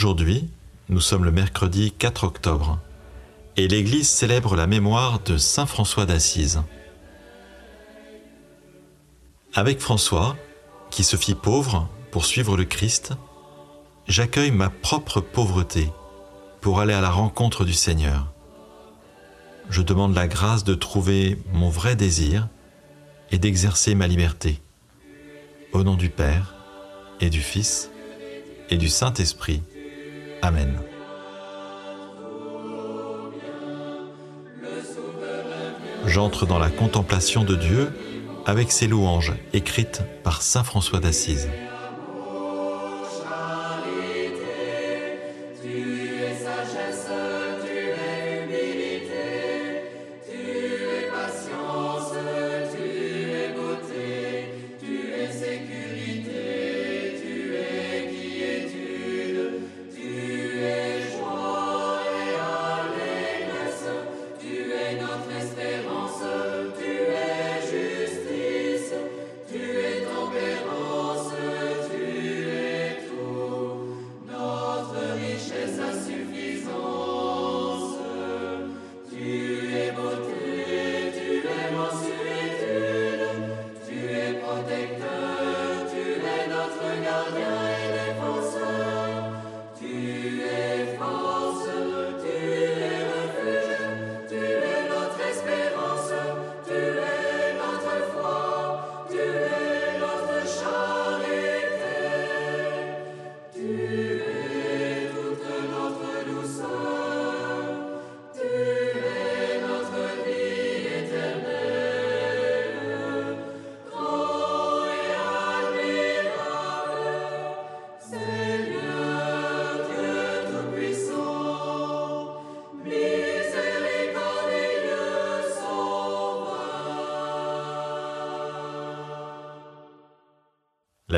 Aujourd'hui, nous sommes le mercredi 4 octobre et l'Église célèbre la mémoire de Saint François d'Assise. Avec François, qui se fit pauvre pour suivre le Christ, j'accueille ma propre pauvreté pour aller à la rencontre du Seigneur. Je demande la grâce de trouver mon vrai désir et d'exercer ma liberté. Au nom du Père et du Fils et du Saint-Esprit. Amen. J'entre dans la contemplation de Dieu avec ses louanges écrites par Saint François d'Assise.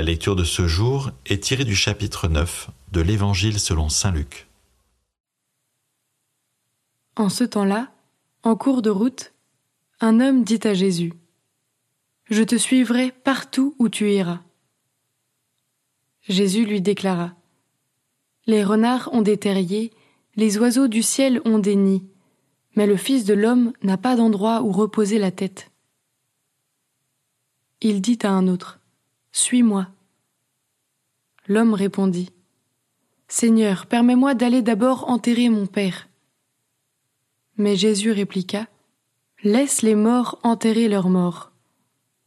La lecture de ce jour est tirée du chapitre 9 de l'Évangile selon Saint Luc. En ce temps-là, en cours de route, un homme dit à Jésus Je te suivrai partout où tu iras. Jésus lui déclara Les renards ont des terriers, les oiseaux du ciel ont des nids, mais le Fils de l'homme n'a pas d'endroit où reposer la tête. Il dit à un autre suis-moi. L'homme répondit. Seigneur, permets-moi d'aller d'abord enterrer mon Père. Mais Jésus répliqua. Laisse les morts enterrer leurs morts.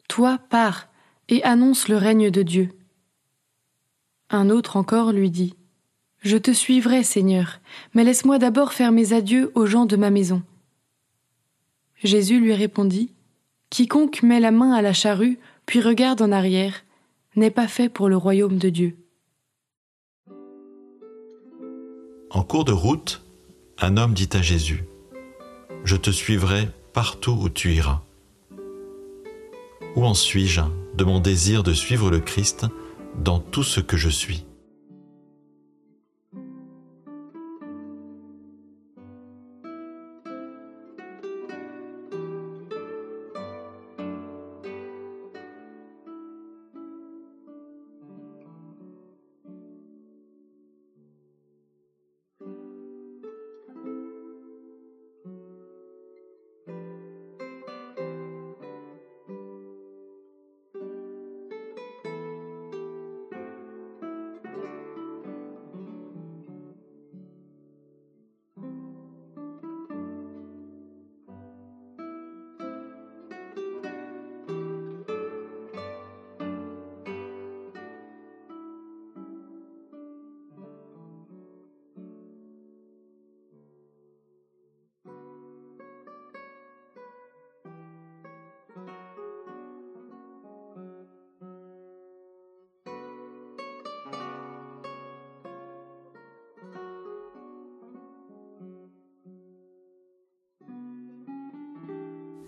Toi pars et annonce le règne de Dieu. Un autre encore lui dit. Je te suivrai, Seigneur, mais laisse-moi d'abord faire mes adieux aux gens de ma maison. Jésus lui répondit. Quiconque met la main à la charrue, puis regarde en arrière, n'est pas fait pour le royaume de Dieu. En cours de route, un homme dit à Jésus, Je te suivrai partout où tu iras. Où en suis-je de mon désir de suivre le Christ dans tout ce que je suis?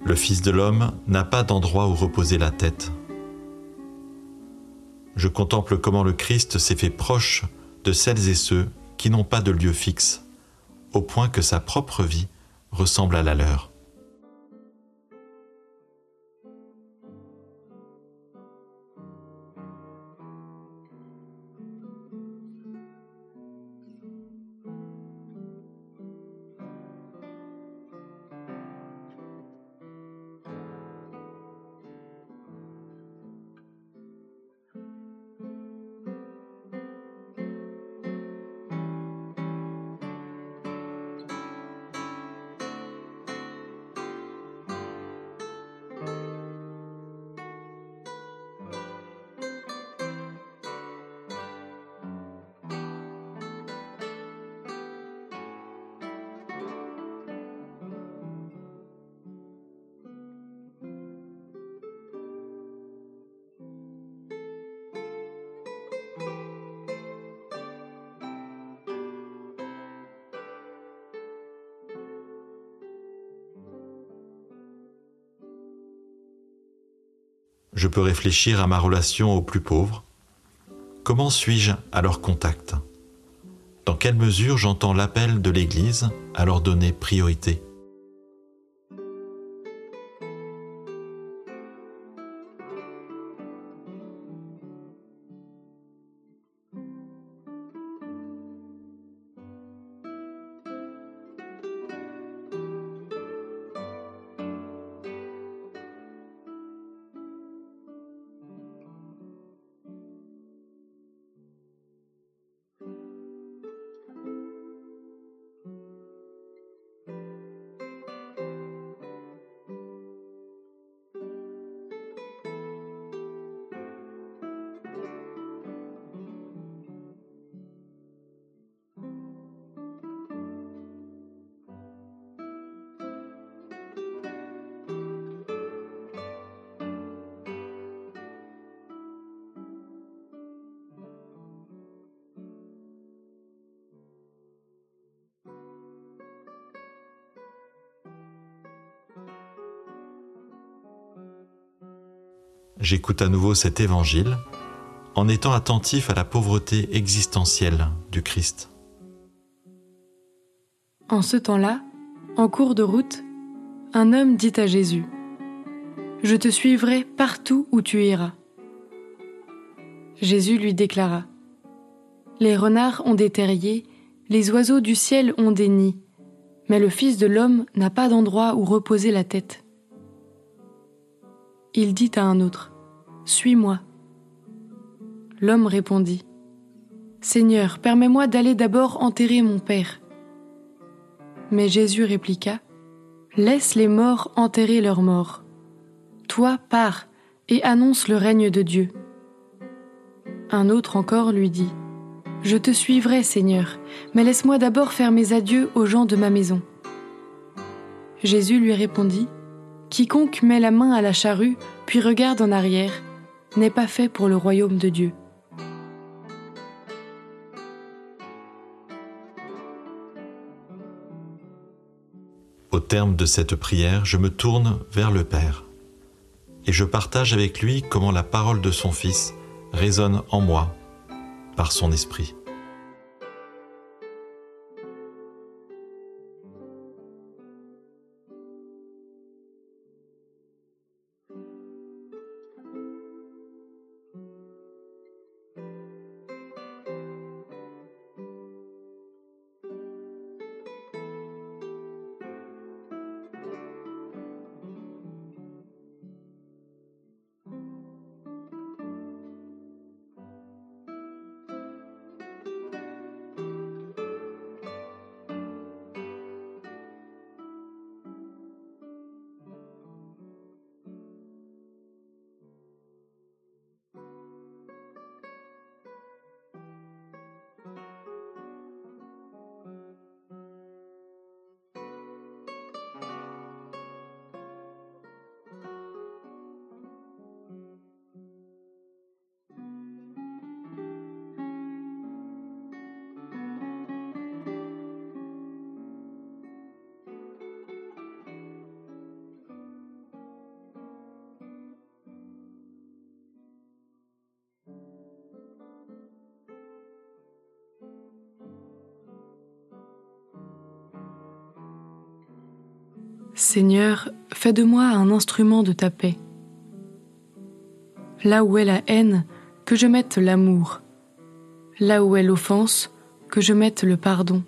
Le Fils de l'homme n'a pas d'endroit où reposer la tête. Je contemple comment le Christ s'est fait proche de celles et ceux qui n'ont pas de lieu fixe, au point que sa propre vie ressemble à la leur. Je peux réfléchir à ma relation aux plus pauvres. Comment suis-je à leur contact? Dans quelle mesure j'entends l'appel de l'Église à leur donner priorité? J'écoute à nouveau cet évangile en étant attentif à la pauvreté existentielle du Christ. En ce temps-là, en cours de route, un homme dit à Jésus, Je te suivrai partout où tu iras. Jésus lui déclara, Les renards ont des terriers, les oiseaux du ciel ont des nids, mais le Fils de l'homme n'a pas d'endroit où reposer la tête. Il dit à un autre, Suis-moi. L'homme répondit, Seigneur, permets-moi d'aller d'abord enterrer mon Père. Mais Jésus répliqua, Laisse les morts enterrer leurs morts. Toi, pars et annonce le règne de Dieu. Un autre encore lui dit, Je te suivrai, Seigneur, mais laisse-moi d'abord faire mes adieux aux gens de ma maison. Jésus lui répondit, Quiconque met la main à la charrue, puis regarde en arrière, n'est pas fait pour le royaume de Dieu. Au terme de cette prière, je me tourne vers le Père et je partage avec lui comment la parole de son Fils résonne en moi par son esprit. Seigneur, fais de moi un instrument de ta paix. Là où est la haine, que je mette l'amour. Là où est l'offense, que je mette le pardon.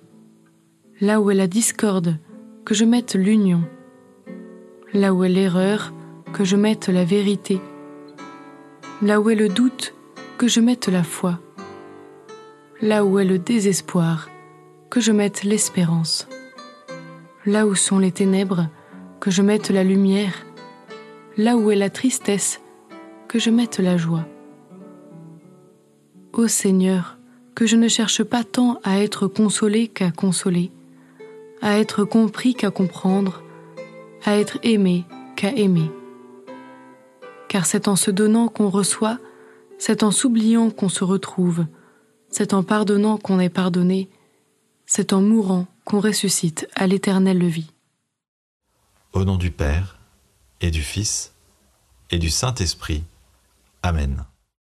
Là où est la discorde, que je mette l'union. Là où est l'erreur, que je mette la vérité. Là où est le doute, que je mette la foi. Là où est le désespoir, que je mette l'espérance. Là où sont les ténèbres, que je mette la lumière, là où est la tristesse, que je mette la joie. Ô Seigneur, que je ne cherche pas tant à être consolé qu'à consoler, à être compris qu'à comprendre, à être aimé qu'à aimer. Car c'est en se donnant qu'on reçoit, c'est en s'oubliant qu'on se retrouve, c'est en pardonnant qu'on est pardonné, c'est en mourant qu'on ressuscite à l'éternelle vie. Au nom du Père, et du Fils, et du Saint-Esprit. Amen.